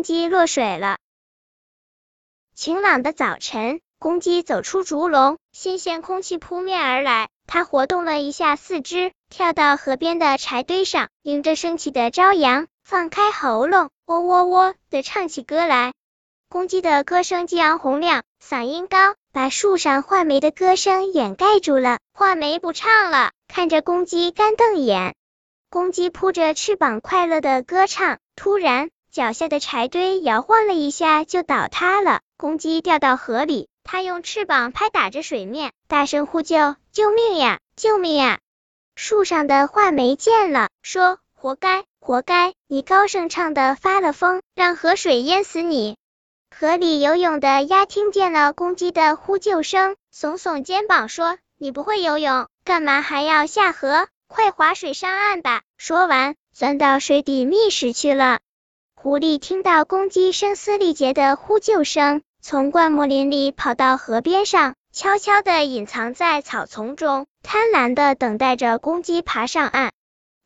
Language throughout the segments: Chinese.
公鸡落水了。晴朗的早晨，公鸡走出竹笼，新鲜空气扑面而来。它活动了一下四肢，跳到河边的柴堆上，迎着升起的朝阳，放开喉咙，喔喔喔的唱起歌来。公鸡的歌声激昂洪亮，嗓音高，把树上画眉的歌声掩盖住了。画眉不唱了，看着公鸡干瞪眼。公鸡扑着翅膀，快乐的歌唱。突然，脚下的柴堆摇晃了一下，就倒塌了。公鸡掉到河里，它用翅膀拍打着水面，大声呼救：“救命呀！救命呀！”树上的画眉见了，说：“活该，活该！你高声唱的发了疯，让河水淹死你。”河里游泳的鸭听见了公鸡的呼救声，耸耸肩膀说：“你不会游泳，干嘛还要下河？”快划水上岸吧！说完，钻到水底觅食去了。狐狸听到公鸡声嘶力竭的呼救声，从灌木林里跑到河边上，悄悄的隐藏在草丛中，贪婪的等待着公鸡爬上岸。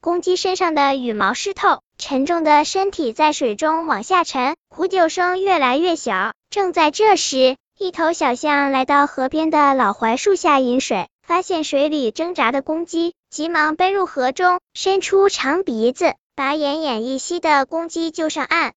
公鸡身上的羽毛湿透，沉重的身体在水中往下沉，呼救声越来越小。正在这时，一头小象来到河边的老槐树下饮水。发现水里挣扎的公鸡，急忙奔入河中，伸出长鼻子，把奄奄一息的公鸡救上岸。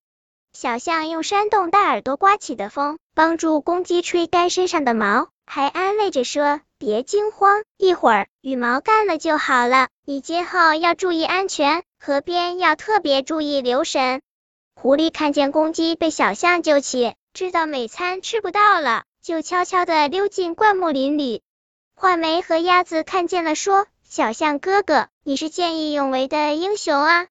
小象用扇动大耳朵刮起的风，帮助公鸡吹干身上的毛，还安慰着说：“别惊慌，一会儿羽毛干了就好了。你今后要注意安全，河边要特别注意留神。”狐狸看见公鸡被小象救起，知道美餐吃不到了，就悄悄的溜进灌木林里。画眉和鸭子看见了，说：“小象哥哥，你是见义勇为的英雄啊！”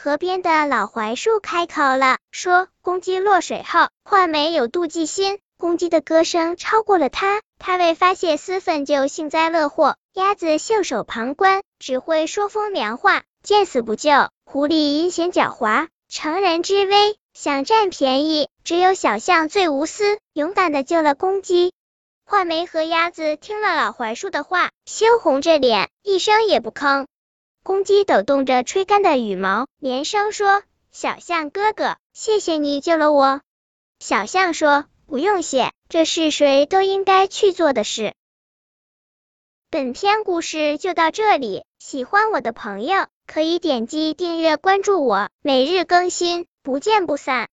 河边的老槐树开口了，说：“公鸡落水后，画眉有妒忌心，公鸡的歌声超过了它，它为发泄私愤就幸灾乐祸；鸭子袖手旁观，只会说风凉话，见死不救；狐狸阴险狡猾，乘人之危，想占便宜；只有小象最无私，勇敢的救了公鸡。”画眉和鸭子听了老槐树的话，羞红着脸，一声也不吭。公鸡抖动着吹干的羽毛，连声说：“小象哥哥，谢谢你救了我。”小象说：“不用谢，这是谁都应该去做的事。”本篇故事就到这里，喜欢我的朋友可以点击订阅关注我，每日更新，不见不散。